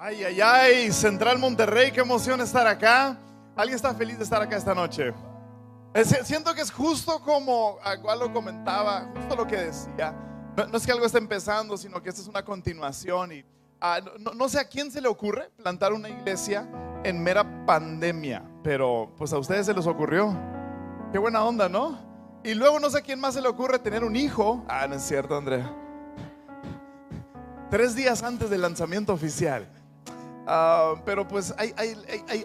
Ay, ay, ay, Central Monterrey, qué emoción estar acá. ¿Alguien está feliz de estar acá esta noche? Eh, siento que es justo como igual lo comentaba, justo lo que decía. No, es que algo esté empezando, sino que esta es una continuación. Y ah, no, no, sé a quién se le ocurre plantar una iglesia en mera pandemia, pero pues a ustedes se les ocurrió. Qué buena onda, ¿no? Y luego no sé a quién más se le ocurre tener un hijo. Ah, no es cierto, Andrea. Tres días antes del lanzamiento oficial. Ah, pero pues hay,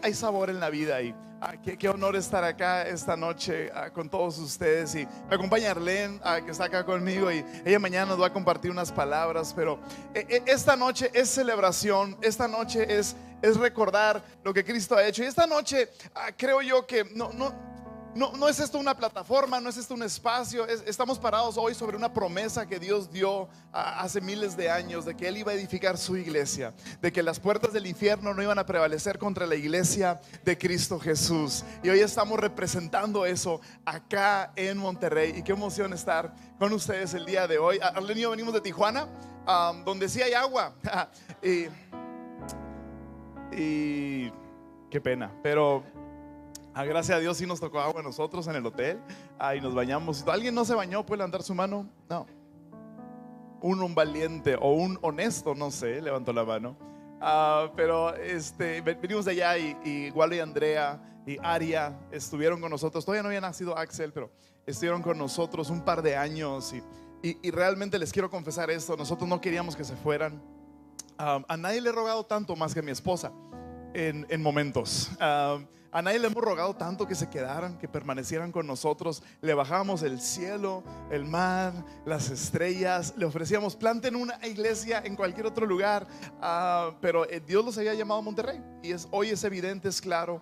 hay, sabor en la vida y ah, qué, honor estar acá esta noche ah, con todos ustedes. Y me acompaña Arlene, que está acá conmigo, y ella mañana nos va a compartir unas palabras. Pero eh, eh, esta noche es celebración, esta noche es, es recordar lo que Cristo ha hecho. Y esta noche creo yo que no, no no, es esto una plataforma, no es esto un espacio. estamos parados hoy sobre una promesa que Dios dio hace miles de años de que Él iba a edificar su iglesia, de que las puertas del infierno no iban a prevalecer contra la iglesia de Cristo Jesús. Y hoy estamos representando eso acá en Monterrey. Y qué emoción estar con ustedes el día de hoy. Arlen y yo venimos de Tijuana, donde sí hay agua. y, y qué pena, pero Ah, gracias a Dios sí nos tocó agua a nosotros en el hotel. Ahí nos bañamos. ¿Alguien no se bañó? ¿Puede levantar su mano? No. Un, valiente o un honesto, no sé, levantó la mano. Ah, pero este, venimos de allá y, y y Andrea y Aria estuvieron con nosotros. Todavía no había nacido Axel, pero estuvieron con nosotros un par de años. Y, y, realmente les quiero confesar esto: nosotros no queríamos que se fueran. Ah, a nadie le he rogado tanto más que a mi esposa en, en momentos. A nadie le hemos rogado tanto que se quedaran, que permanecieran con nosotros. Le bajamos el cielo, el mar, las estrellas. Le ofrecíamos, planten una iglesia en cualquier otro lugar. Ah, pero eh, Dios los había llamado a Monterrey. Y hoy es evidente, es claro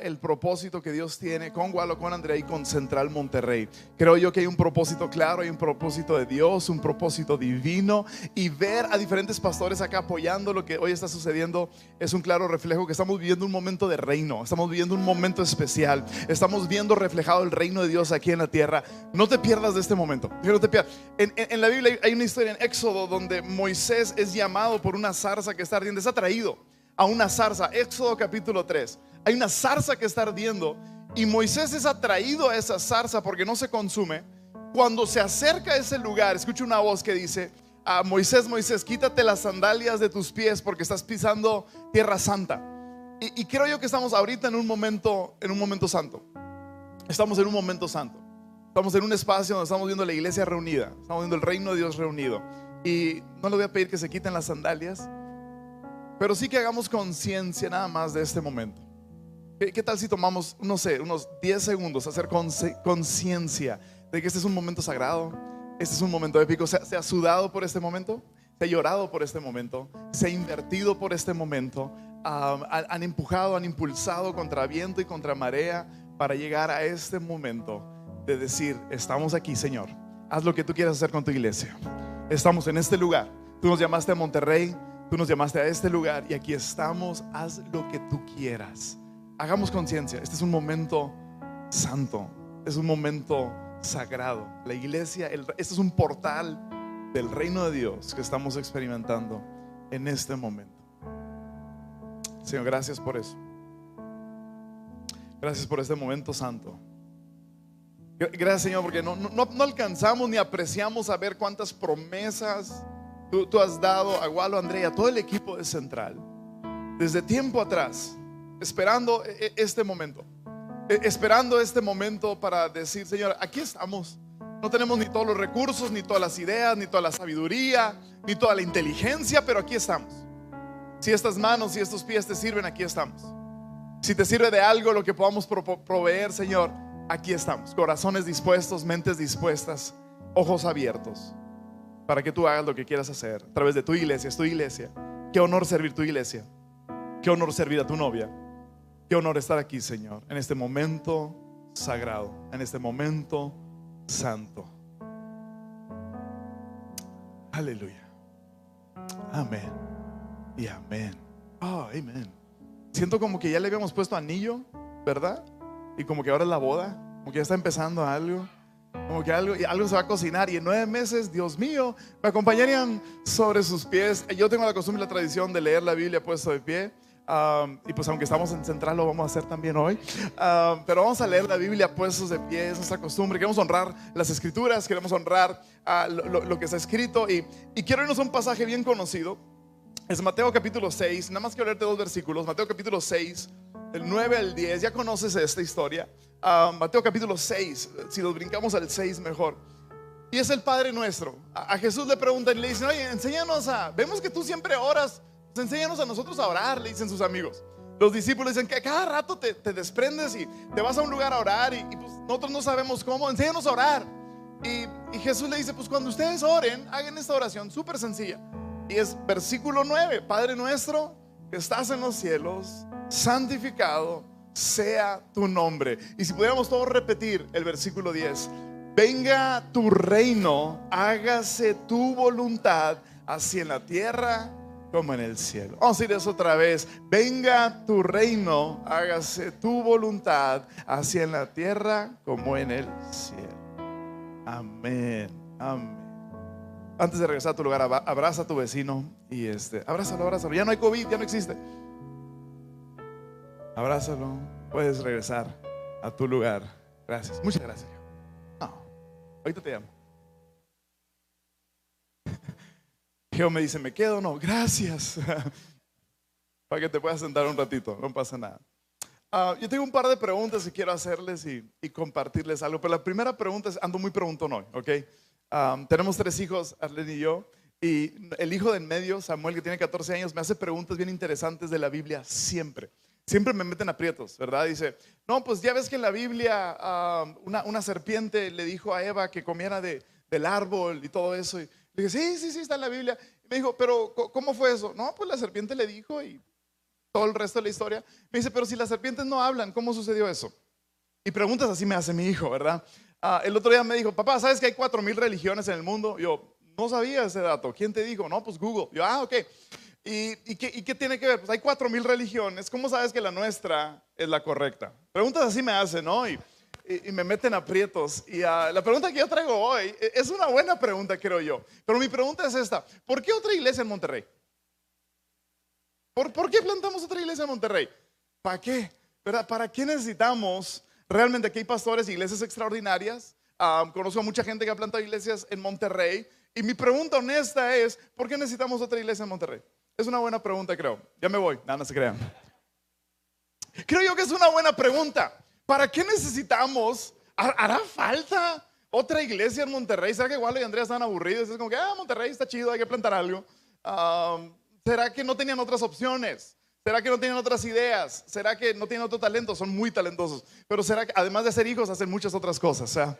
el propósito que Dios tiene con Gualo, con Andrea y con Central Monterrey. Creo yo que hay un propósito claro, hay un propósito de Dios, un propósito divino y ver a diferentes pastores acá apoyando lo que hoy está sucediendo es un claro reflejo que estamos viviendo un momento de reino, estamos viviendo un momento especial, estamos viendo reflejado el reino de Dios aquí en la tierra. No te pierdas de este momento, no te pierdas. En, en la Biblia hay una historia en Éxodo donde Moisés es llamado por una zarza que está ardiendo, es atraído a una zarza, Éxodo capítulo 3 hay una zarza que está ardiendo y Moisés es atraído a esa zarza porque no se consume. Cuando se acerca a ese lugar, escucha una voz que dice, a Moisés, Moisés, quítate las sandalias de tus pies porque estás pisando tierra santa. Y, creo yo que estamos ahorita en un momento, en un momento santo. Estamos en un momento santo. Estamos en un espacio donde estamos viendo la iglesia reunida. Estamos viendo el reino de Dios reunido. Y no le voy a pedir que se quiten las sandalias, pero sí que hagamos conciencia nada más de este momento. ¿Qué, tal si tomamos, no sé, unos 10 segundos, hacer conciencia de que este es un momento sagrado, este es un momento épico? ¿Se, ha sudado por este momento? ¿Se ha llorado por este momento? ¿Se ha invertido por este momento? han, empujado, han impulsado contra viento y contra marea para llegar a este momento de decir, estamos aquí, Señor, haz lo que tú quieras hacer con tu iglesia. Estamos en este lugar. Tú nos llamaste a Monterrey, tú nos llamaste a este lugar y aquí estamos, haz lo que tú quieras hagamos conciencia, este es un momento santo, es un momento sagrado. La iglesia, este es un portal del reino de Dios que estamos experimentando en este momento. Señor, gracias por eso. Gracias por este momento santo. Gracias Señor, porque no, no, alcanzamos ni apreciamos a ver cuántas promesas tú, tú has dado a Gualo, Andrea, a todo el equipo de Central. Desde tiempo atrás, esperando e, e, este momento. E, esperando este momento para decir, Señor, aquí estamos. No tenemos ni todos los recursos, ni todas las ideas, ni toda la sabiduría, ni toda la inteligencia, pero aquí estamos. Si estas manos y estos pies te sirven, aquí estamos. Si te sirve de algo lo que podamos proveer, Señor, aquí estamos. Corazones dispuestos, mentes dispuestas, ojos abiertos, para que tú hagas lo que quieras hacer a través de tu iglesia. Es tu iglesia. Qué honor servir tu iglesia. Qué honor servir a tu novia. Qué honor estar aquí, Señor, en este momento sagrado, en este momento santo. Aleluya. Amén. Y amén. Oh, amén. Siento como que ya le habíamos puesto anillo, ¿verdad? Y como que ahora es la boda, como que ya está empezando algo. Como que algo, algo se va a cocinar y en nueve meses, Dios mío, me acompañarían sobre sus pies. Yo tengo la costumbre y la tradición de leer la Biblia puesto de pie. Um, y pues aunque estamos en Central lo vamos a hacer también hoy. Um, pero vamos a leer la Biblia puestos de pie, es nuestra costumbre. Queremos honrar las escrituras, queremos honrar uh, lo, lo, que está escrito. Y, y quiero irnos a un pasaje bien conocido. Es Mateo capítulo 6. Nada más quiero leerte dos versículos. Mateo capítulo 6, del 9 al 10. Ya conoces esta historia. Uh, Mateo capítulo 6. Si nos brincamos al 6 mejor. Y es el Padre nuestro. A, a Jesús le preguntan y le dicen, oye, enséñanos a... Vemos que tú siempre oras enséñanos a nosotros a orar, le dicen sus amigos. Los discípulos dicen que cada rato te, te desprendes y te vas a un lugar a orar y, y pues nosotros no sabemos cómo, enséñanos a orar. Y, y, Jesús le dice, pues cuando ustedes oren, hagan esta oración súper sencilla. Y es versículo 9, Padre nuestro que estás en los cielos, santificado sea tu nombre. Y si pudiéramos todos repetir el versículo 10, venga tu reino, hágase tu voluntad, así en la tierra como en el cielo. Vamos a decir eso otra vez. Venga tu reino, hágase tu voluntad, así en la tierra como en el cielo. Amén. Amén. Antes de regresar a tu lugar, abraza a tu vecino y este, abrázalo, abrázalo. Ya no hay COVID, ya no existe. Abrázalo. Puedes regresar a tu lugar. Gracias. Muchas gracias. No, ahorita te llamo. Dios me dice, ¿me quedo? No, gracias. Para que te puedas sentar un ratito, no pasa nada. Uh, yo tengo un par de preguntas y quiero hacerles y, y, compartirles algo. Pero la primera pregunta es, ando muy preguntón hoy, ¿ok? Um, tenemos tres hijos, Arlene y yo. Y el hijo de en medio, Samuel, que tiene 14 años, me hace preguntas bien interesantes de la Biblia siempre. Siempre me meten aprietos, ¿verdad? Dice, no, pues ya ves que en la Biblia uh, una, una, serpiente le dijo a Eva que comiera de, del árbol y todo eso. Y, le dije, sí, sí, sí, está en la Biblia. me dijo, pero ¿cómo fue eso? No, pues la serpiente le dijo y todo el resto de la historia. Me dice, pero si las serpientes no hablan, ¿cómo sucedió eso? Y preguntas así me hace mi hijo, ¿verdad? Ah, el otro día me dijo, papá, ¿sabes que hay cuatro mil religiones en el mundo? Yo, no sabía ese dato. ¿Quién te dijo? No, pues Google. Yo, ah, ok. ¿Y, y, qué, ¿Y, qué, tiene que ver? Pues hay cuatro mil religiones. ¿Cómo sabes que la nuestra es la correcta? Preguntas así me hacen, ¿no? Y, y, me meten aprietos. Y uh, la pregunta que yo traigo hoy e, es una buena pregunta, creo yo. Pero mi pregunta es esta. ¿Por qué otra iglesia en Monterrey? ¿Por, por qué plantamos otra iglesia en Monterrey? ¿Para qué? ¿Verdad? ¿Para qué necesitamos? Realmente aquí hay pastores, iglesias extraordinarias. Uh, conozco a mucha gente que ha plantado iglesias en Monterrey. Y mi pregunta honesta es, ¿por qué necesitamos otra iglesia en Monterrey? Es una buena pregunta, creo. Ya me voy, nada, no se crean. Creo yo que es una buena pregunta. ¿Para qué necesitamos? ¿Hará falta otra iglesia en Monterrey? ¿Será que Wally y Andrea están aburridos? Es como que, ah, Monterrey está chido, hay que plantar algo. ¿Será que no tenían otras opciones? ¿Será que no tienen otras ideas? ¿Será que no tienen otro talento? Son muy talentosos. Pero será que, además de ser hijos, hacen muchas otras cosas. sea,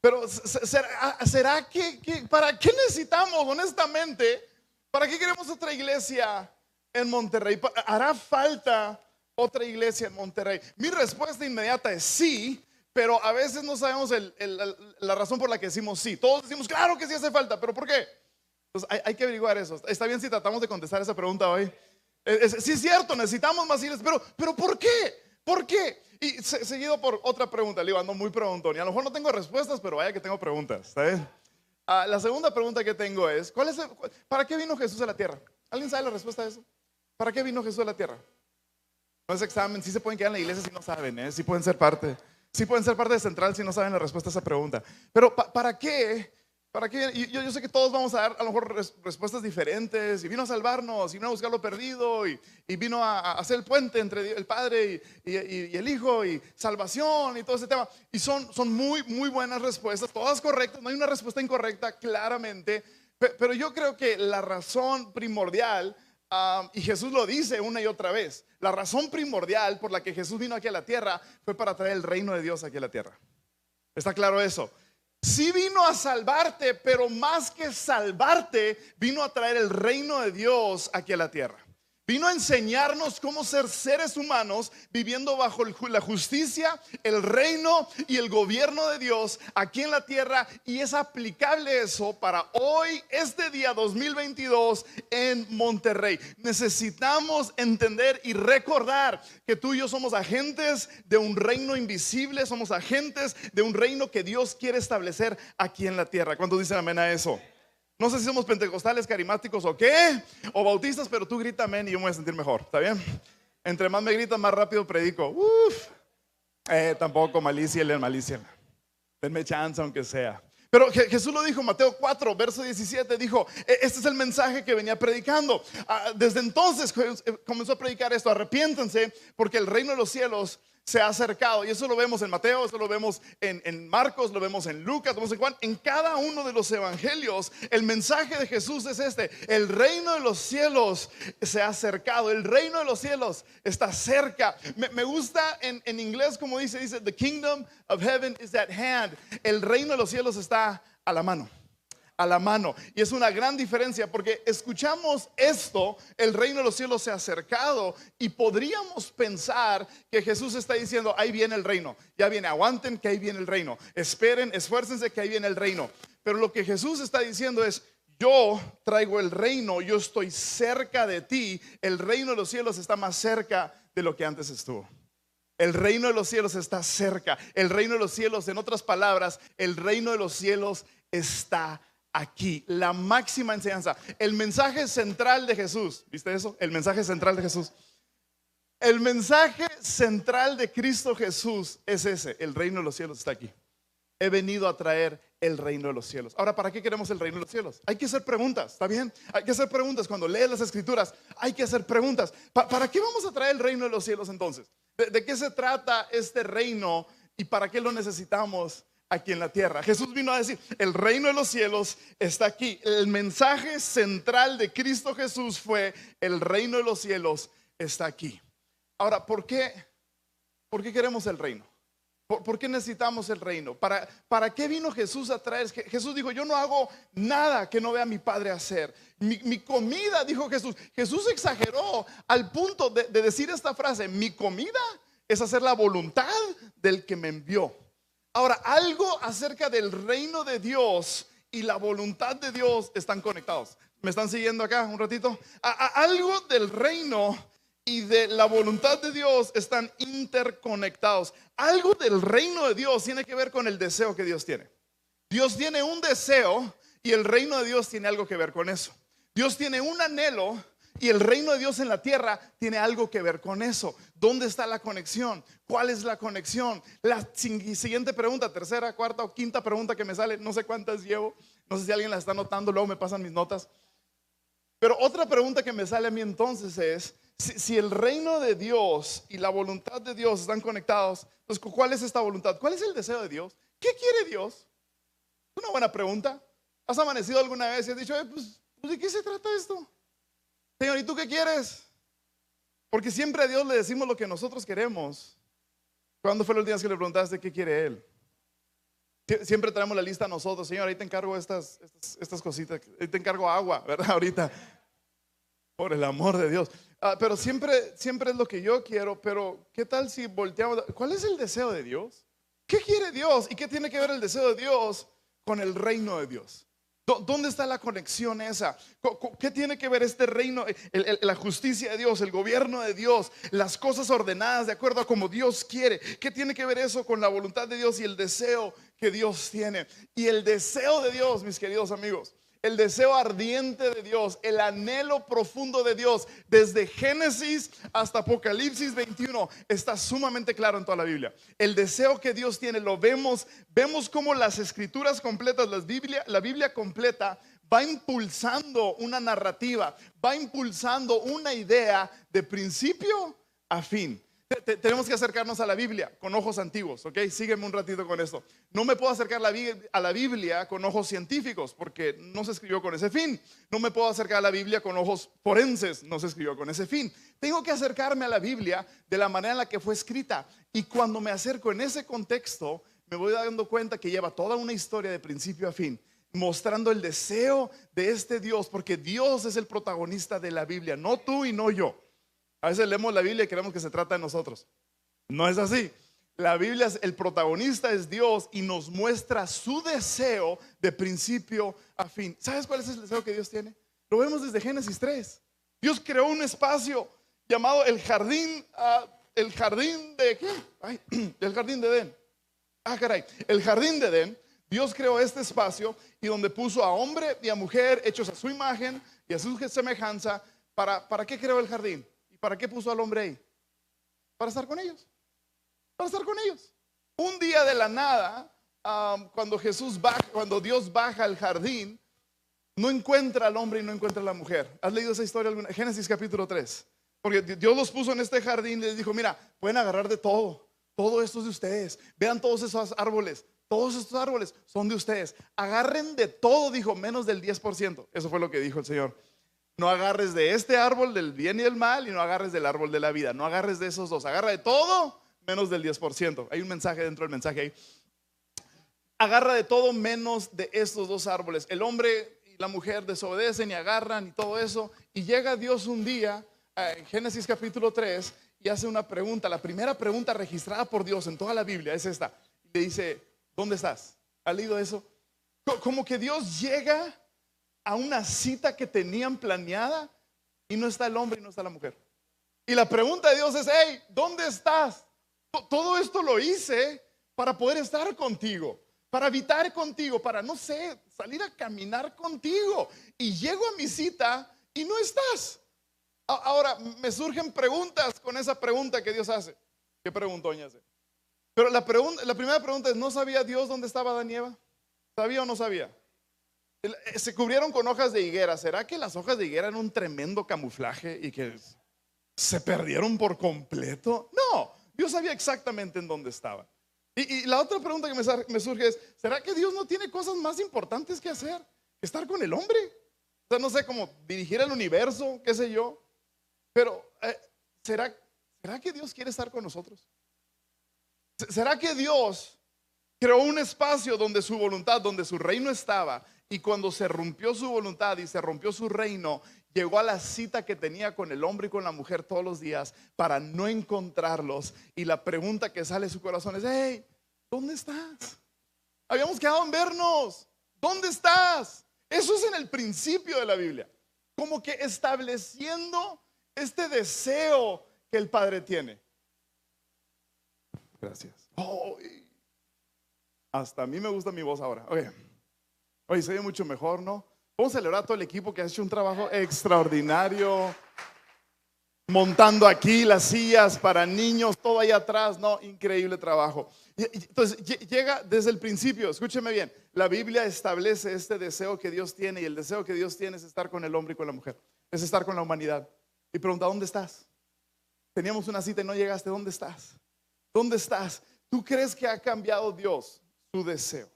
pero ¿será, que, que, para qué necesitamos, honestamente, para qué queremos otra iglesia en Monterrey? ¿Hará falta otra iglesia en Monterrey? Mi respuesta inmediata es sí, pero a veces no sabemos la razón por la que decimos sí. Todos decimos, claro que sí hace falta, pero ¿por qué? Pues hay, que averiguar eso. Está bien si tratamos de contestar esa pregunta hoy. sí es cierto, necesitamos más iglesias, pero, pero ¿por qué? ¿Por qué? Y seguido por otra pregunta, le ando muy preguntón. Y a lo mejor no tengo respuestas, pero vaya que tengo preguntas. Ah, la segunda pregunta que tengo es, ¿cuál es ¿para qué vino Jesús a la tierra? ¿Alguien sabe la respuesta a eso? ¿Para qué vino Jesús a la tierra? No es examen, sí se pueden quedar en la iglesia si no saben, ¿eh? sí pueden ser parte. Sí pueden ser parte de Central si no saben la respuesta a esa pregunta. Pero ¿para qué? ¿Para qué? Yo, yo, sé que todos vamos a dar a lo mejor respuestas diferentes. Y vino a salvarnos, y vino a buscar lo perdido, y, y vino a, hacer el puente entre el Padre y, y, el Hijo, y salvación, y todo ese tema. Y son, son muy, muy buenas respuestas, todas correctas. No hay una respuesta incorrecta, claramente. Pero yo creo que la razón primordial y Jesús lo dice una y otra vez. La razón primordial por la que Jesús vino aquí a la tierra fue para traer el reino de Dios aquí a la tierra. ¿Está claro eso? Sí vino a salvarte, pero más que salvarte, vino a traer el reino de Dios aquí a la tierra. Vino a enseñarnos cómo ser seres humanos viviendo bajo la justicia, el reino y el gobierno de Dios aquí en la tierra. Y es aplicable eso para hoy, este día 2022 en Monterrey. Necesitamos entender y recordar que tú y yo somos agentes de un reino invisible, somos agentes de un reino que Dios quiere establecer aquí en la tierra. ¿Cuántos dicen amén a eso? No sé si somos pentecostales, carismáticos o qué, o bautistas, pero tú grita amén y yo me voy a sentir mejor, ¿está bien? Entre más me gritas, más rápido predico. Uf, eh, tampoco malicia, malicia. Denme chance aunque sea. Pero Jesús lo dijo, Mateo 4, verso 17, dijo, e, este es el mensaje que venía predicando. Ah, desde entonces eh, comenzó a predicar esto, arrepiéntense porque el reino de los cielos se ha acercado. Y eso lo vemos en Mateo, eso lo vemos en, Marcos, lo vemos en Lucas, lo vemos en. En cada uno de los evangelios, el mensaje de Jesús es este. El reino de los cielos se ha acercado. El reino de los cielos está cerca. Me, gusta en, en inglés como dice, dice, the kingdom of heaven is at hand. El reino de los cielos está a la mano a la mano. Y es una gran diferencia porque escuchamos esto, el reino de los cielos se ha acercado y podríamos pensar que Jesús está diciendo, ahí viene el reino, ya viene, aguanten que ahí viene el reino, esperen, esfuércense que ahí viene el reino. Pero lo que Jesús está diciendo es, yo traigo el reino, yo estoy cerca de ti, el reino de los cielos está más cerca de lo que antes estuvo. El reino de los cielos está cerca. El reino de los cielos, en otras palabras, el reino de los cielos está aquí, la máxima enseñanza, el mensaje central de Jesús. ¿Viste eso? El mensaje central de Jesús. El mensaje central de Cristo Jesús es ese, el reino de los cielos está aquí. He venido a traer el reino de los cielos. Ahora, ¿para qué queremos el reino de los cielos? Hay que hacer preguntas, ¿está bien? Hay que hacer preguntas. Cuando lees las escrituras, hay que hacer preguntas. ¿Para qué vamos a traer el reino de los cielos entonces? ¿De, qué se trata este reino y para qué lo necesitamos aquí en la tierra. Jesús vino a decir, el reino de los cielos está aquí. El mensaje central de Cristo Jesús fue, el reino de los cielos está aquí. Ahora, ¿por qué? ¿Por qué queremos el reino? ¿Por, qué necesitamos el reino? ¿Para, ¿Para qué vino Jesús a traer? Jesús dijo, yo no hago nada que no vea mi Padre hacer. Mi, comida, dijo Jesús. Jesús exageró al punto de decir esta frase, mi comida es hacer la voluntad del que me envió. Ahora, algo acerca del reino de Dios y la voluntad de Dios están conectados. ¿Me están siguiendo acá un ratito? algo del reino y de la voluntad de Dios están interconectados. Algo del reino de Dios tiene que ver con el deseo que Dios tiene. Dios tiene un deseo y el reino de Dios tiene algo que ver con eso. Dios tiene un anhelo y el reino de Dios en la tierra tiene algo que ver con eso. ¿Dónde está la conexión? ¿Cuál es la conexión? La siguiente pregunta, tercera, cuarta o quinta pregunta que me sale, no sé cuántas llevo, no sé si alguien la está notando, luego me pasan mis notas. Pero otra pregunta que me sale a mí entonces es, si, el reino de Dios y la voluntad de Dios están conectados, pues ¿cuál es esta voluntad? ¿Cuál es el deseo de Dios? ¿Qué quiere Dios? Es una buena pregunta. ¿Has amanecido alguna vez y has dicho, pues, pues, ¿de qué se trata esto? Señor, ¿y tú qué quieres? Porque siempre a Dios le decimos lo que nosotros queremos. ¿Cuándo fue el último día que le preguntaste qué quiere Él? Siempre traemos la lista a nosotros, Señor, ahí te encargo estas, estas, cositas, ahí te encargo agua, ¿verdad? Ahorita, por el amor de Dios. Ah, pero siempre, siempre es lo que yo quiero, pero ¿qué tal si volteamos? ¿Cuál es el deseo de Dios? ¿Qué quiere Dios? ¿Y qué tiene que ver el deseo de Dios con el reino de Dios? ¿Dónde está la conexión esa? ¿Qué tiene que ver este reino, la justicia de Dios, el gobierno de Dios, las cosas ordenadas de acuerdo a como Dios quiere? ¿Qué tiene que ver eso con la voluntad de Dios y el deseo que Dios tiene? Y el deseo de Dios, mis queridos amigos, el deseo ardiente de Dios, el anhelo profundo de Dios, desde Génesis hasta Apocalipsis 21, está sumamente claro en toda la Biblia. El deseo que Dios tiene, lo vemos, vemos como las escrituras completas, la Biblia completa, va impulsando una narrativa, va impulsando una idea de principio a fin tenemos que acercarnos a la Biblia con ojos antiguos, ¿ok? Sígueme un ratito con esto. No me puedo acercar a la Biblia con ojos científicos porque no se escribió con ese fin. No me puedo acercar a la Biblia con ojos forenses, no se escribió con ese fin. Tengo que acercarme a la Biblia de la manera en la que fue escrita. Y cuando me acerco en ese contexto, me voy dando cuenta que lleva toda una historia de principio a fin. mostrando el deseo de este Dios, porque Dios es el protagonista de la Biblia, no tú y no yo. A veces leemos la Biblia y creemos que se trata de nosotros. No es así. La Biblia, el protagonista es Dios y nos muestra su deseo de principio a fin. ¿Sabes cuál es el deseo que Dios tiene? Lo vemos desde Génesis 3. Dios creó un espacio llamado el jardín, uh, el jardín de ¿qué? El jardín de Edén. Ah, caray, el jardín de Edén. Dios creó este espacio y donde puso a hombre y a mujer hechos a su imagen y a su semejanza. ¿Para, para qué creó el jardín? ¿Y para qué puso al hombre ahí? Para estar con ellos para estar con ellos. Un día de la nada, cuando Jesús baja, cuando Dios baja al jardín, no encuentra al hombre y no encuentra a la mujer. ¿Has leído esa historia? Alguna? Génesis capítulo 3. Porque Dios los puso en este jardín y les dijo, mira, pueden agarrar de todo. Todo esto es de ustedes. Vean todos esos árboles. Todos estos árboles son de ustedes. Agarren de todo, dijo, menos del 10%. Eso fue lo que dijo el Señor. No agarres de este árbol del bien y del mal y no agarres del árbol de la vida. No agarres de esos dos. Agarra de todo menos del 10%. Hay un mensaje dentro del mensaje ahí. Agarra de todo menos de estos dos árboles. El hombre y la mujer desobedecen y agarran y todo eso. Y llega Dios un día, eh, en Génesis capítulo 3, y hace una pregunta. La primera pregunta registrada por Dios en toda la Biblia es esta. Le dice, ¿dónde estás? ¿Ha leído eso? Como que Dios llega a una cita que tenían planeada y no está el hombre y no está la mujer. Y la pregunta de Dios es, hey, ¿dónde estás? Todo esto lo hice para poder estar contigo, para habitar contigo, para, no sé, salir a caminar contigo. Y llego a mi cita y no estás. Ahora, me surgen preguntas con esa pregunta que Dios hace. ¿Qué preguntó, hace? Pero la, pregunta, la primera pregunta es, ¿no sabía Dios dónde estaba Daniela? ¿Sabía o no sabía? Eh, se cubrieron con hojas de higuera. ¿Será que las hojas de higuera eran un tremendo camuflaje y que se perdieron por completo? No, Dios sabía exactamente en dónde estaba. Y, la otra pregunta que me, surge es, ¿será que Dios no tiene cosas más importantes que hacer que estar con el hombre? O sea, no sé cómo dirigir el universo, qué sé yo. Pero, eh, ¿será, ¿será que Dios quiere estar con nosotros? ¿Será que Dios creó un espacio donde su voluntad, donde su reino estaba? Y cuando se rompió su voluntad y se rompió su reino, llegó a la cita que tenía con el hombre y con la mujer todos los días para no encontrarlos. Y la pregunta que sale de su corazón es, hey, ¿dónde estás? Habíamos quedado en vernos. ¿Dónde estás? Eso es en el principio de la Biblia. Como que estableciendo este deseo que el Padre tiene. Gracias. hasta a mí me gusta mi voz ahora. Oye, oye, se ve mucho mejor, ¿no? Vamos a celebrar a todo el equipo que ha hecho un trabajo extraordinario. Montando aquí las sillas para niños, todo ahí atrás, no, increíble trabajo. Entonces, llega desde el principio, escúcheme bien, la Biblia establece este deseo que Dios tiene y el deseo que Dios tiene es estar con el hombre y con la mujer, es estar con la humanidad. Y pregunta, ¿dónde estás? Teníamos una cita y no llegaste, ¿dónde estás? ¿Dónde estás? ¿Tú crees que ha cambiado Dios su deseo?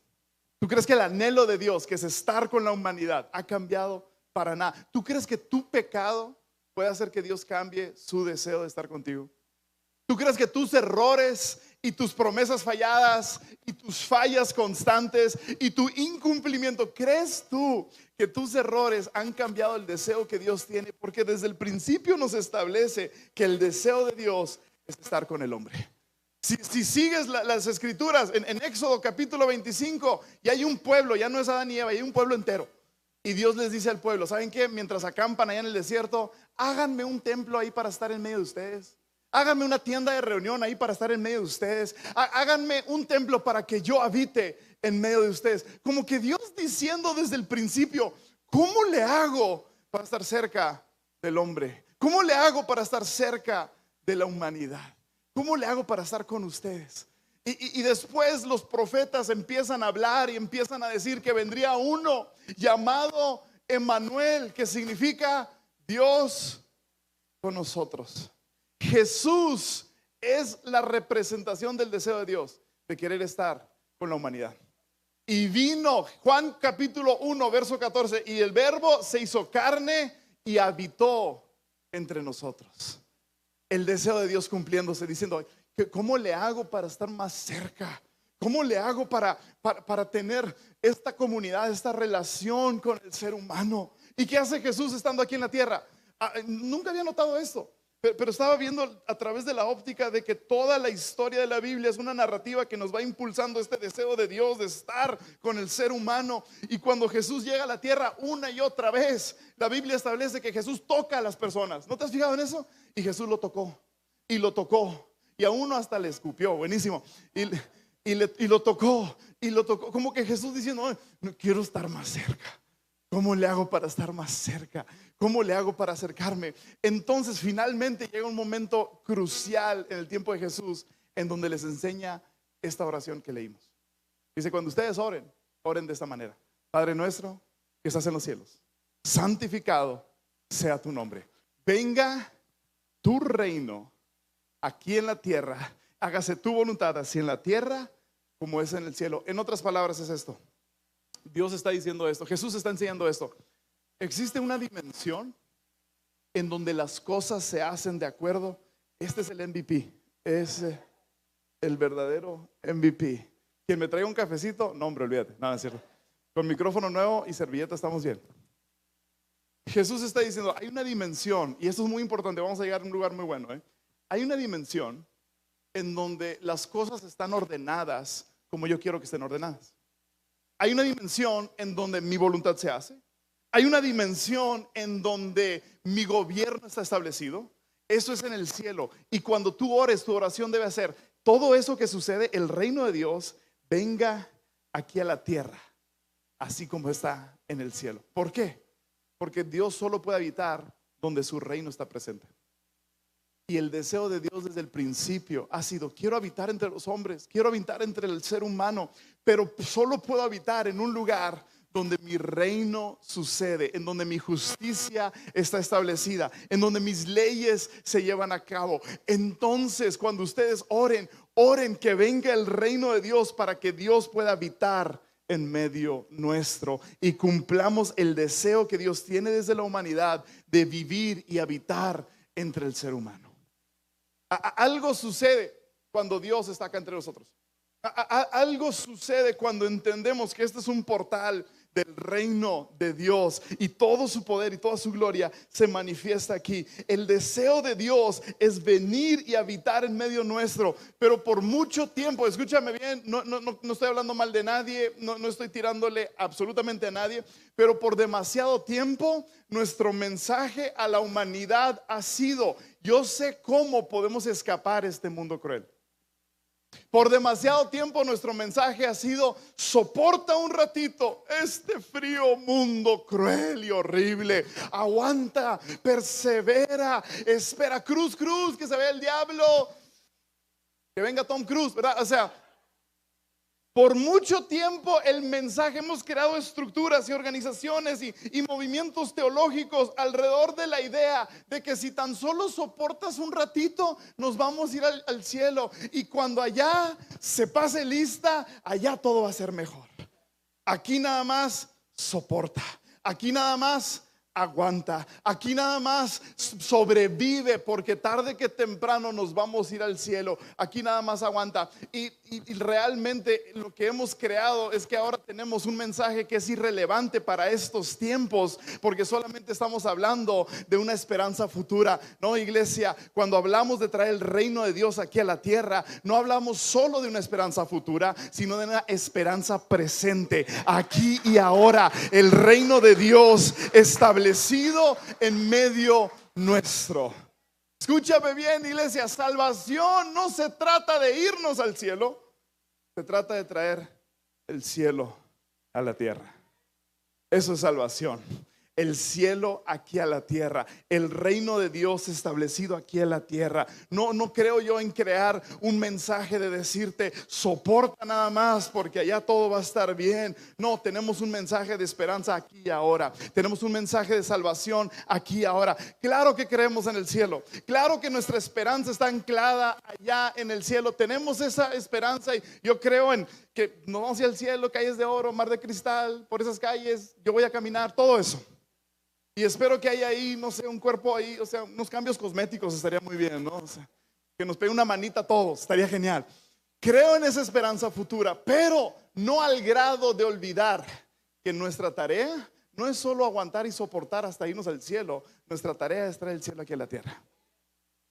¿Tú crees que el anhelo de Dios, que es estar con la humanidad, ha cambiado para nada? ¿Tú crees que tu pecado puede hacer que Dios cambie su deseo de estar contigo? ¿Tú crees que tus errores y tus promesas falladas y tus fallas constantes y tu incumplimiento, crees tú que tus errores han cambiado el deseo que Dios tiene? Porque desde el principio nos establece que el deseo de Dios es estar con el hombre. Si, sigues las escrituras en, Éxodo capítulo 25, y hay un pueblo, ya no es Adán y Eva, hay un pueblo entero. Y Dios les dice al pueblo, ¿saben qué? Mientras acampan allá en el desierto, háganme un templo ahí para estar en medio de ustedes. Háganme una tienda de reunión ahí para estar en medio de ustedes. Háganme un templo para que yo habite en medio de ustedes. Como que Dios diciendo desde el principio, ¿cómo le hago para estar cerca del hombre? ¿Cómo le hago para estar cerca de la humanidad? ¿Cómo le hago para estar con ustedes? Y, después los profetas empiezan a hablar y empiezan a decir que vendría uno llamado Emanuel, que significa Dios con nosotros. Jesús es la representación del deseo de Dios, de querer estar con la humanidad. Y vino Juan capítulo 1, verso 14, y el verbo se hizo carne y habitó entre nosotros el deseo de Dios cumpliéndose, diciendo, ¿cómo le hago para estar más cerca? ¿Cómo le hago para, para, para tener esta comunidad, esta relación con el ser humano? ¿Y qué hace Jesús estando aquí en la tierra? Ah, nunca había notado esto. Pero, estaba viendo a través de la óptica de que toda la historia de la Biblia es una narrativa que nos va impulsando este deseo de Dios de estar con el ser humano. Y cuando Jesús llega a la tierra una y otra vez, la Biblia establece que Jesús toca a las personas. ¿No te has fijado en eso? Y Jesús lo tocó. Y lo tocó. Y a uno hasta le escupió. Buenísimo. Y, y lo tocó. Y lo tocó. Como que Jesús diciendo, no quiero estar más cerca. ¿Cómo le hago para estar más cerca? ¿Cómo le hago para acercarme? Entonces finalmente llega un momento crucial en el tiempo de Jesús en donde les enseña esta oración que leímos. Dice, cuando ustedes oren, oren de esta manera. Padre nuestro que estás en los cielos, santificado sea tu nombre. Venga tu reino aquí en la tierra. Hágase tu voluntad así en la tierra como es en el cielo. En otras palabras es esto. Dios está diciendo esto, Jesús está enseñando esto. Existe una dimensión en donde las cosas se hacen de acuerdo. Este es el MVP, es el verdadero MVP. Quien me traiga un cafecito, no hombre, olvídate, nada es cierto. Con micrófono nuevo y servilleta estamos bien. Jesús está diciendo, hay una dimensión, y esto es muy importante, vamos a llegar a un lugar muy bueno. ¿eh? Hay una dimensión en donde las cosas están ordenadas como yo quiero que estén ordenadas. Hay una dimensión en donde mi voluntad se hace. Hay una dimensión en donde mi gobierno está establecido. Eso es en el cielo. Y cuando tú ores, tu oración debe ser, todo eso que sucede, el reino de Dios, venga aquí a la tierra, así como está en el cielo. ¿Por qué? Porque Dios solo puede habitar donde su reino está presente. Y el deseo de Dios desde el principio ha sido, quiero habitar entre los hombres, quiero habitar entre el ser humano, pero solo puedo habitar en un lugar donde mi reino sucede, en donde mi justicia está establecida, en donde mis leyes se llevan a cabo. Entonces, cuando ustedes oren, oren que venga el reino de Dios para que Dios pueda habitar en medio nuestro y cumplamos el deseo que Dios tiene desde la humanidad de vivir y habitar entre el ser humano algo sucede cuando Dios está acá entre nosotros. algo sucede cuando entendemos que este es un portal del reino de Dios y todo su poder y toda su gloria se manifiesta aquí. El deseo de Dios es venir y habitar en medio nuestro, pero por mucho tiempo, escúchame bien, no, no, no estoy hablando mal de nadie, no, no estoy tirándole absolutamente a nadie, pero por demasiado tiempo nuestro mensaje a la humanidad ha sido, yo sé cómo podemos escapar este mundo cruel. Por demasiado tiempo nuestro mensaje ha sido, soporta un ratito este frío mundo cruel y horrible. Aguanta, persevera, espera, cruz, cruz, que se vea el diablo. Que venga Tom Cruise, ¿verdad? O sea, por mucho tiempo el mensaje, hemos creado estructuras y organizaciones y, movimientos teológicos alrededor de la idea de que si tan solo soportas un ratito, nos vamos a ir al, al cielo. Y cuando allá se pase lista, allá todo va a ser mejor. Aquí nada más soporta. Aquí nada más aguanta. Aquí nada más sobrevive porque tarde que temprano nos vamos a ir al cielo. Aquí nada más aguanta. Y, realmente lo que hemos creado es que ahora tenemos un mensaje que es irrelevante para estos tiempos porque solamente estamos hablando de una esperanza futura. No, iglesia, cuando hablamos de traer el reino de Dios aquí a la tierra, no hablamos solo de una esperanza futura, sino de una esperanza presente. Aquí y ahora el reino de Dios establecido en medio nuestro. Escúchame bien, iglesia, salvación no se trata de irnos al cielo, se trata de traer el cielo a la tierra. Eso es salvación el cielo aquí a la tierra, el reino de Dios establecido aquí a la tierra. No, no creo yo en crear un mensaje de decirte, soporta nada más porque allá todo va a estar bien. No, tenemos un mensaje de esperanza aquí y ahora. Tenemos un mensaje de salvación aquí y ahora. Claro que creemos en el cielo. Claro que nuestra esperanza está anclada allá en el cielo. Tenemos esa esperanza y yo creo en que nos vamos hacia el cielo, calles de oro, mar de cristal, por esas calles. Yo voy a caminar, todo eso. Y espero que haya ahí, no sé, un cuerpo ahí, o sea, unos cambios cosméticos estaría muy bien, ¿no? Que nos pegue una manita a todos, estaría genial. Creo en esa esperanza futura, pero no al grado de olvidar que nuestra tarea no es solo aguantar y soportar hasta irnos al cielo, nuestra tarea es traer el cielo aquí a la tierra.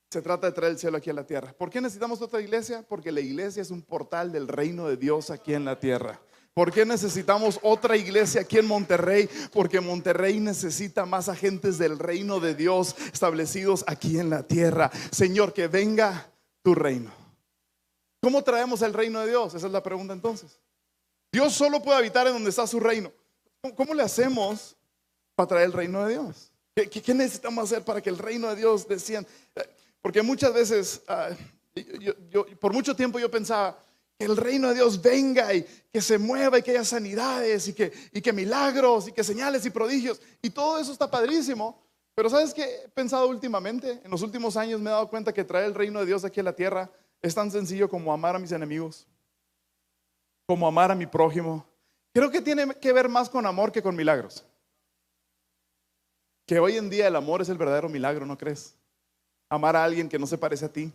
Se trata de traer el cielo aquí a la tierra. ¿Por qué necesitamos otra iglesia? Porque la iglesia es un portal del reino de Dios aquí en la tierra. ¿Por qué necesitamos otra iglesia aquí en Monterrey? Porque Monterrey necesita más agentes del reino de Dios establecidos aquí en la tierra. Señor, que venga tu reino. ¿Cómo traemos el reino de Dios? Esa es la pregunta entonces. Dios solo puede habitar en donde está su reino. ¿Cómo le hacemos para traer el reino de Dios? ¿Qué, necesitamos hacer para que el reino de Dios decían? Porque muchas veces, ah, por mucho tiempo yo pensaba, que el reino de Dios venga y que se mueva y que haya sanidades y que, y que milagros y que señales y prodigios. Y todo eso está padrísimo. Pero ¿sabes qué he pensado últimamente? En los últimos años me he dado cuenta que traer el reino de Dios aquí a la tierra es tan sencillo como amar a mis enemigos, como amar a mi prójimo. Creo que tiene que ver más con amor que con milagros. Que hoy en día el amor es el verdadero milagro, ¿no crees? Amar a alguien que no se parece a ti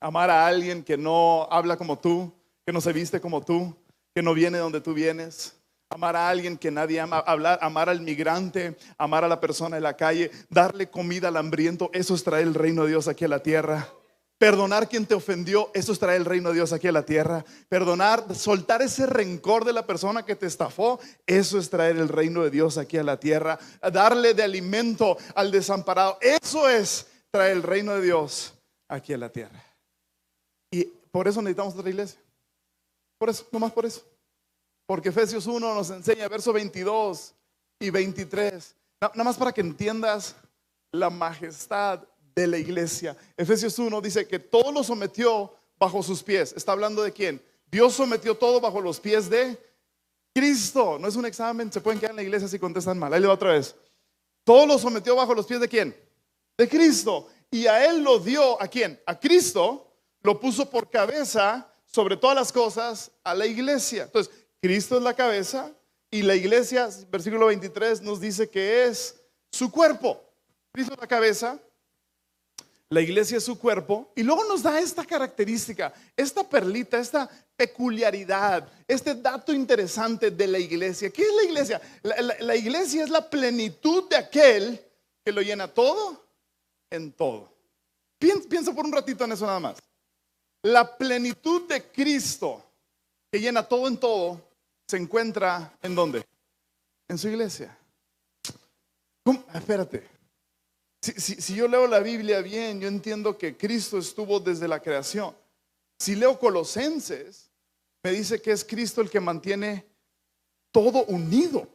amar a alguien que no habla como tú, que no se viste como tú, que no viene donde tú vienes. Amar a alguien que nadie ama, amar al migrante, amar a la persona en la calle, darle comida al hambriento, eso es traer el reino de Dios aquí a la tierra. Perdonar quien te ofendió, eso es traer el reino de Dios aquí a la tierra. Perdonar, soltar ese rencor de la persona que te estafó, eso es traer el reino de Dios aquí a la tierra. Darle de alimento al desamparado, eso es traer el reino de Dios aquí a la tierra. Y por eso necesitamos otra iglesia. Por eso, nomás por eso. Porque Efesios 1 nos enseña, verso 22 y 23. Nada más para que entiendas la majestad de la iglesia. Efesios 1 dice que todo lo sometió bajo sus pies. ¿Está hablando de quién? Dios sometió todo bajo los pies de Cristo. No es un examen, se pueden quedar en la iglesia si contestan mal. Ahí le va otra vez. Todo lo sometió bajo los pies de quién? De Cristo. Y a Él lo dio, ¿a quién? A Cristo lo puso por cabeza sobre todas las cosas a la iglesia. Entonces, Cristo es la cabeza y la iglesia, versículo 23, nos dice que es su cuerpo. Cristo es la cabeza, la iglesia es su cuerpo y luego nos da esta característica, esta perlita, esta peculiaridad, este dato interesante de la iglesia. ¿Qué es la iglesia? La, iglesia es la plenitud de aquel que lo llena todo en todo. piensa por un ratito en eso nada más. La plenitud de Cristo, que llena todo en todo, se encuentra en dónde? En su iglesia. Espérate. Si, yo leo la Biblia bien, yo entiendo que Cristo estuvo desde la creación. Si leo Colosenses, me dice que es Cristo el que mantiene todo unido.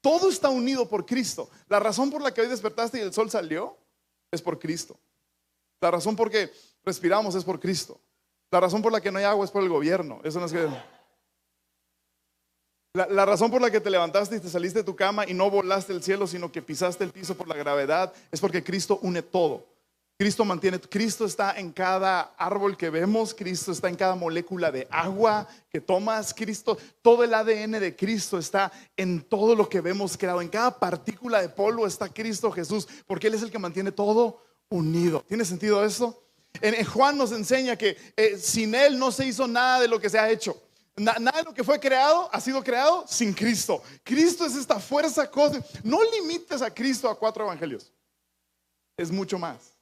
Todo está unido por Cristo. La razón por la que hoy despertaste y el sol salió es por Cristo. La razón por que respiramos es por Cristo. La razón por la que no hay agua es por el gobierno. Eso no es que... La, razón por la que te levantaste y te saliste de tu cama y no volaste el cielo, sino que pisaste el piso por la gravedad, es porque Cristo une todo. Cristo mantiene, Cristo está en cada árbol que vemos, Cristo está en cada molécula de agua que tomas, Cristo, todo el ADN de Cristo está en todo lo que vemos creado, en cada partícula de polvo está Cristo Jesús, porque Él es el que mantiene todo unido. ¿Tiene sentido eso? En, Juan nos enseña que eh, sin Él no se hizo nada de lo que se ha hecho. nada de lo que fue creado ha sido creado sin Cristo. Cristo es esta fuerza cósmica. No limites a Cristo a cuatro evangelios. Es mucho más.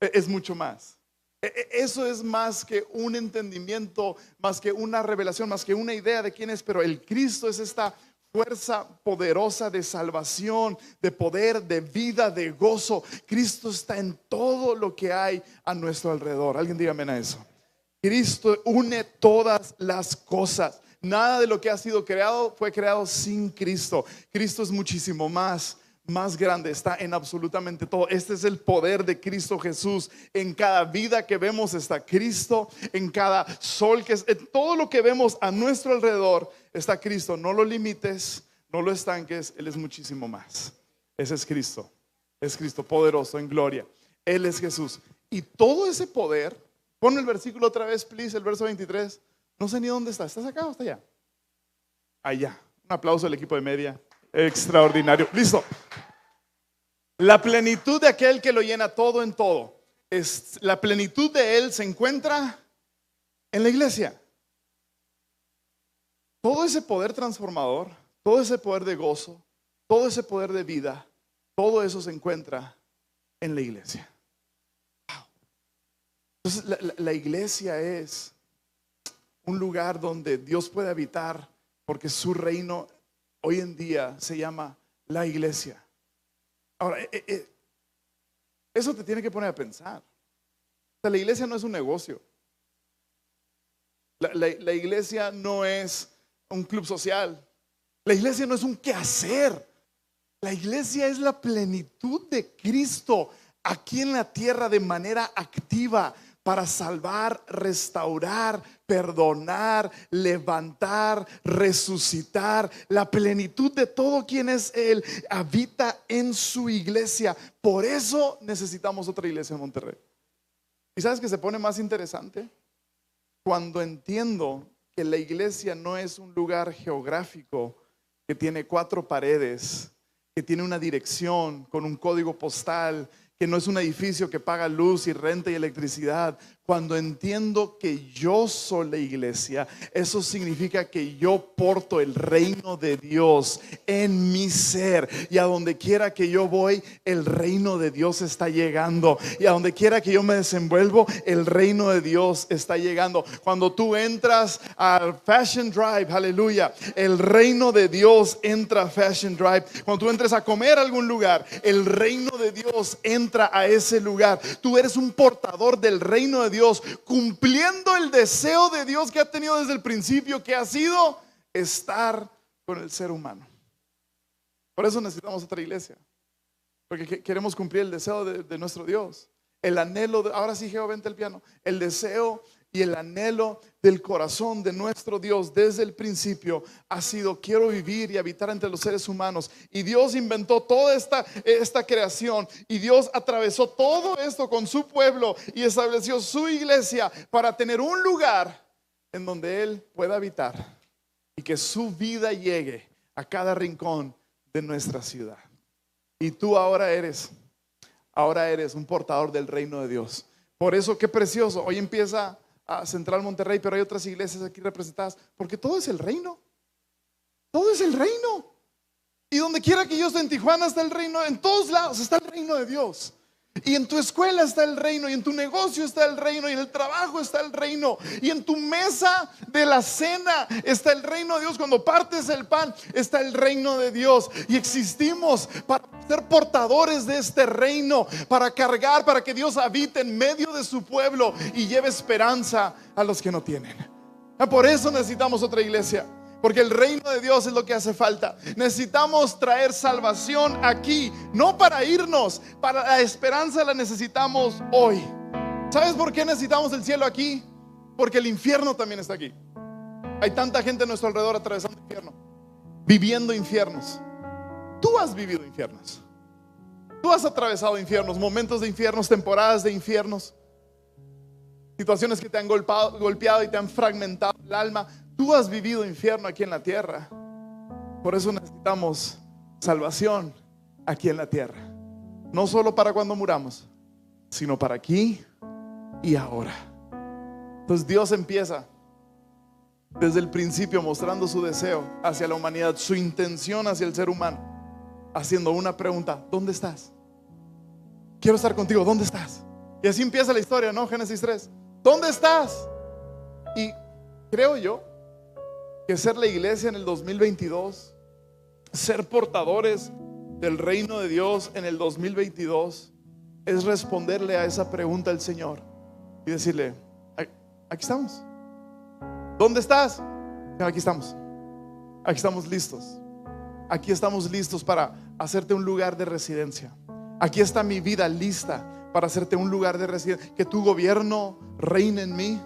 E, es mucho más. E, e, eso es más que un entendimiento, más que una revelación, más que una idea de quién es, pero el Cristo es esta fuerza poderosa de salvación, de poder, de vida, de gozo. Cristo está en todo lo que hay a nuestro alrededor. Alguien dígame a eso. Cristo une todas las cosas. Nada de lo que ha sido creado fue creado sin Cristo. Cristo es muchísimo más más grande está en absolutamente todo. Este es el poder de Cristo Jesús. En cada vida que vemos está Cristo, en cada sol que es, en todo lo que vemos a nuestro alrededor está Cristo. No lo limites, no lo estanques, Él es muchísimo más. Ese es Cristo. Es Cristo poderoso en gloria. Él es Jesús. Y todo ese poder, pon el versículo otra vez, please, el verso 23. No sé ni dónde está. ¿Estás acá o está allá? Allá. Un aplauso al equipo de media. Extraordinario. Listo. La plenitud de aquel que lo llena todo en todo. Es, la plenitud de Él se encuentra en la iglesia. Todo ese poder transformador, todo ese poder de gozo, todo ese poder de vida, todo eso se encuentra en la iglesia. Entonces, la, iglesia es un lugar donde Dios puede habitar porque su reino hoy en día se llama la iglesia. Ahora, eh, eh, eso te tiene que poner a pensar. O sea, la iglesia no es un negocio. La iglesia no es un club social. La iglesia no es un quehacer. La iglesia es la plenitud de Cristo aquí en la tierra de manera activa para salvar, restaurar, perdonar, levantar, resucitar. La plenitud de todo quien es Él habita en su iglesia. Por eso necesitamos otra iglesia en Monterrey. ¿Y sabes que se pone más interesante? Cuando entiendo que la iglesia no es un lugar geográfico que tiene cuatro paredes, que tiene una dirección con un código postal, que no es un edificio que paga luz y renta y electricidad, cuando entiendo que yo soy la iglesia, eso significa que yo porto el reino de Dios en mi ser. Y a donde quiera que yo voy, el reino de Dios está llegando. Y a donde quiera que yo me desenvuelvo, el reino de Dios está llegando. Cuando tú entras al Fashion Drive, aleluya, el reino de Dios entra a Fashion Drive. Cuando tú entres a comer a algún lugar, el reino de Dios entra a ese lugar. Tú eres un portador del reino de Dios, cumpliendo el deseo de Dios que ha tenido desde el principio, que ha sido estar con el ser humano. Por eso necesitamos otra iglesia, porque queremos cumplir el deseo de, nuestro Dios. El anhelo, de, ahora sí, Jehová, vente el piano. El deseo y el anhelo del corazón de nuestro Dios desde el principio ha sido quiero vivir y habitar entre los seres humanos. Y Dios inventó toda esta, esta creación y Dios atravesó todo esto con su pueblo y estableció su iglesia para tener un lugar en donde Él pueda habitar y que su vida llegue a cada rincón de nuestra ciudad. Y tú ahora eres, ahora eres un portador del reino de Dios. Por eso, qué precioso. Hoy empieza a Central Monterrey, pero hay otras iglesias aquí representadas, porque todo es el reino. Todo es el reino. Y donde quiera que yo esté en Tijuana está el reino, en todos lados está el reino de Dios. Y en tu escuela está el reino, y en tu negocio está el reino, y en el trabajo está el reino, y en tu mesa de la cena está el reino de Dios. Cuando partes el pan está el reino de Dios. Y existimos para ser portadores de este reino, para cargar, para que Dios habite en medio de su pueblo y lleve esperanza a los que no tienen. Ah, por eso necesitamos otra iglesia. Porque el reino de Dios es lo que hace falta. Necesitamos traer salvación aquí, no para irnos, para la esperanza la necesitamos hoy. ¿Sabes por qué necesitamos el cielo aquí? Porque el infierno también está aquí. Hay tanta gente a nuestro alrededor atravesando el infierno, viviendo infiernos. Tú has vivido infiernos. Tú has atravesado infiernos, momentos de infiernos, temporadas de infiernos, situaciones que te han golpeado, golpeado y te han fragmentado el alma. Tú has vivido infierno aquí en la tierra. Por eso necesitamos salvación aquí en la tierra. No solo para cuando muramos, sino para aquí y ahora. Entonces Dios empieza desde el principio mostrando su deseo hacia la humanidad, su intención hacia el ser humano, haciendo una pregunta, ¿dónde estás? Quiero estar contigo, ¿dónde estás? Y así empieza la historia, ¿no? Génesis 3. ¿Dónde estás? Y creo yo que ser la iglesia en el 2022, ser portadores del reino de Dios en el 2022, es responderle a esa pregunta al Señor y decirle, aquí estamos. ¿Dónde estás? Aquí estamos. Aquí estamos listos. Aquí estamos listos para hacerte un lugar de residencia. Aquí está mi vida lista para hacerte un lugar de residencia. Que tu gobierno reine en mí.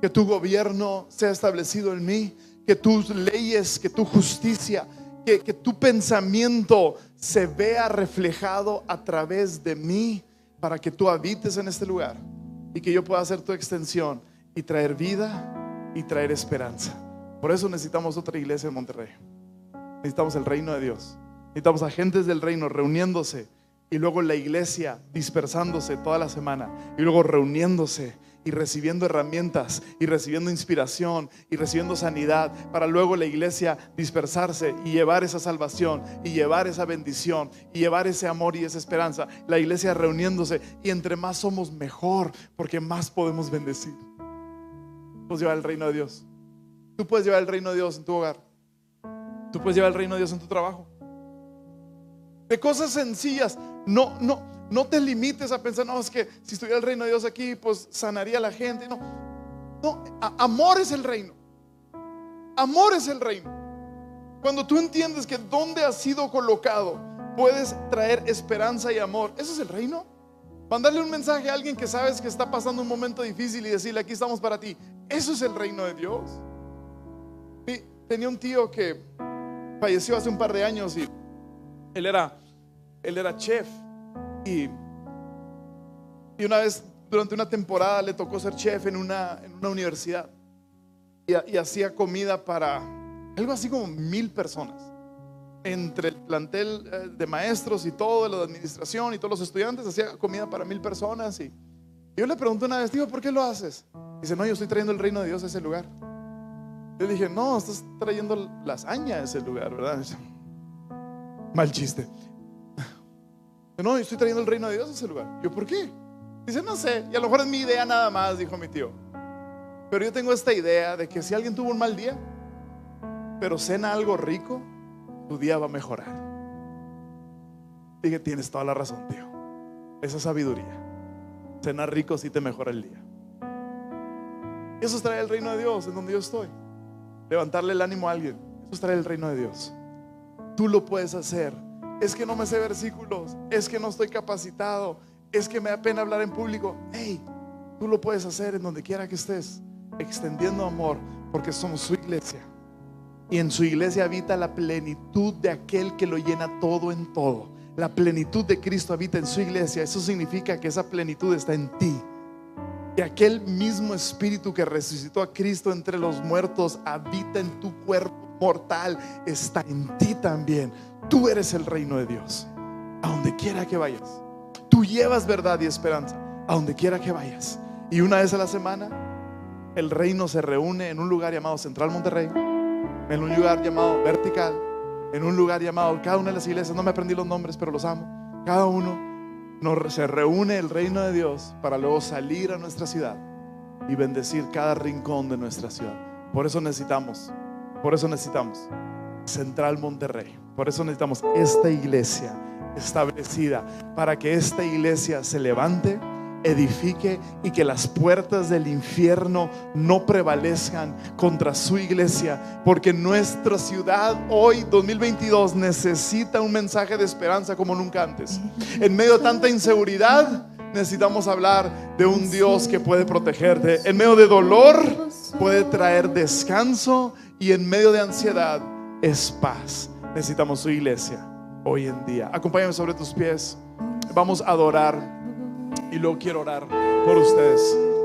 Que tu gobierno sea establecido en mí que tus leyes, que tu justicia, que, tu pensamiento se vea reflejado a través de mí para que tú habites en este lugar y que yo pueda hacer tu extensión y traer vida y traer esperanza. Por eso necesitamos otra iglesia en Monterrey. Necesitamos el reino de Dios. Necesitamos agentes del reino reuniéndose y luego la iglesia dispersándose toda la semana y luego reuniéndose y recibiendo herramientas y recibiendo inspiración y recibiendo sanidad para luego la iglesia dispersarse y llevar esa salvación y llevar esa bendición y llevar ese amor y esa esperanza. La iglesia reuniéndose y entre más somos mejor porque más podemos bendecir. Puedes llevar el reino de Dios. Tú puedes llevar el reino de Dios en tu hogar. Tú puedes llevar el reino de Dios en tu trabajo. De cosas sencillas. No, no, no te limites a pensar, no, es que si estuviera el reino de Dios aquí, pues sanaría a la gente. No, no, amor es el reino. Amor es el reino. Cuando tú entiendes que donde has sido colocado puedes traer esperanza y amor, eso es el reino. Mandarle un mensaje a alguien que sabes que está pasando un momento difícil y decirle, aquí estamos para ti. Eso es el reino de Dios. tenía un tío que falleció hace un par de años y él era, él era chef. Y, una vez, durante una temporada, le tocó ser chef en una, en una universidad. Y, hacía comida para algo así como mil personas entre el plantel eh, de maestros y todo, la administración y todos los estudiantes, hacía comida para mil personas. Y yo le pregunté una vez, tío, ¿por qué lo haces? Dice, no, yo estoy trayendo el reino de Dios a ese lugar. Yo dije, no, estás trayendo lasaña a ese lugar, ¿verdad? Mal chiste. No, yo estoy trayendo el reino de Dios a ese lugar. Yo, ¿por qué? Dice, no sé, y a lo mejor es mi idea nada más, dijo mi tío. Pero yo tengo esta idea de que si alguien tuvo un mal día, pero cena algo rico, tu día va a mejorar. Dije, tienes toda la razón, tío. Esa sabiduría. Cenar rico sí te mejora el día. Eso es traer el reino de Dios en donde yo estoy. Levantarle el ánimo a alguien. Eso es traer el reino de Dios. Tú lo puedes hacer. Es que no me sé versículos. Es que no estoy capacitado. Es que me da pena hablar en público. Hey, tú lo puedes hacer en donde quiera que estés. Extendiendo amor porque somos su iglesia. Y en su iglesia habita la plenitud de aquel que lo llena todo en todo. La plenitud de Cristo habita en su iglesia. Eso significa que esa plenitud está en ti. Y aquel mismo espíritu que resucitó a Cristo entre los muertos habita en tu cuerpo mortal. Está en ti también. Tú eres el reino de Dios. A donde quiera que vayas. Tú llevas verdad y esperanza. A donde quiera que vayas. Y una vez a la semana, el reino se reúne en un lugar llamado Central Monterrey en un lugar llamado vertical, en un lugar llamado, cada una de las iglesias, no me aprendí los nombres, pero los amo, cada uno nos, se reúne el reino de Dios para luego salir a nuestra ciudad y bendecir cada rincón de nuestra ciudad. Por eso necesitamos, por eso necesitamos Central Monterrey, por eso necesitamos esta iglesia establecida para que esta iglesia se levante edifique y que las puertas del infierno no prevalezcan contra su iglesia, porque nuestra ciudad hoy, 2022, necesita un mensaje de esperanza como nunca antes. En medio de tanta inseguridad, necesitamos hablar de un Dios que puede protegerte. En medio de dolor, puede traer descanso y en medio de ansiedad es paz. Necesitamos su iglesia hoy en día. Acompáñame sobre tus pies. Vamos a adorar y luego quiero orar por ustedes.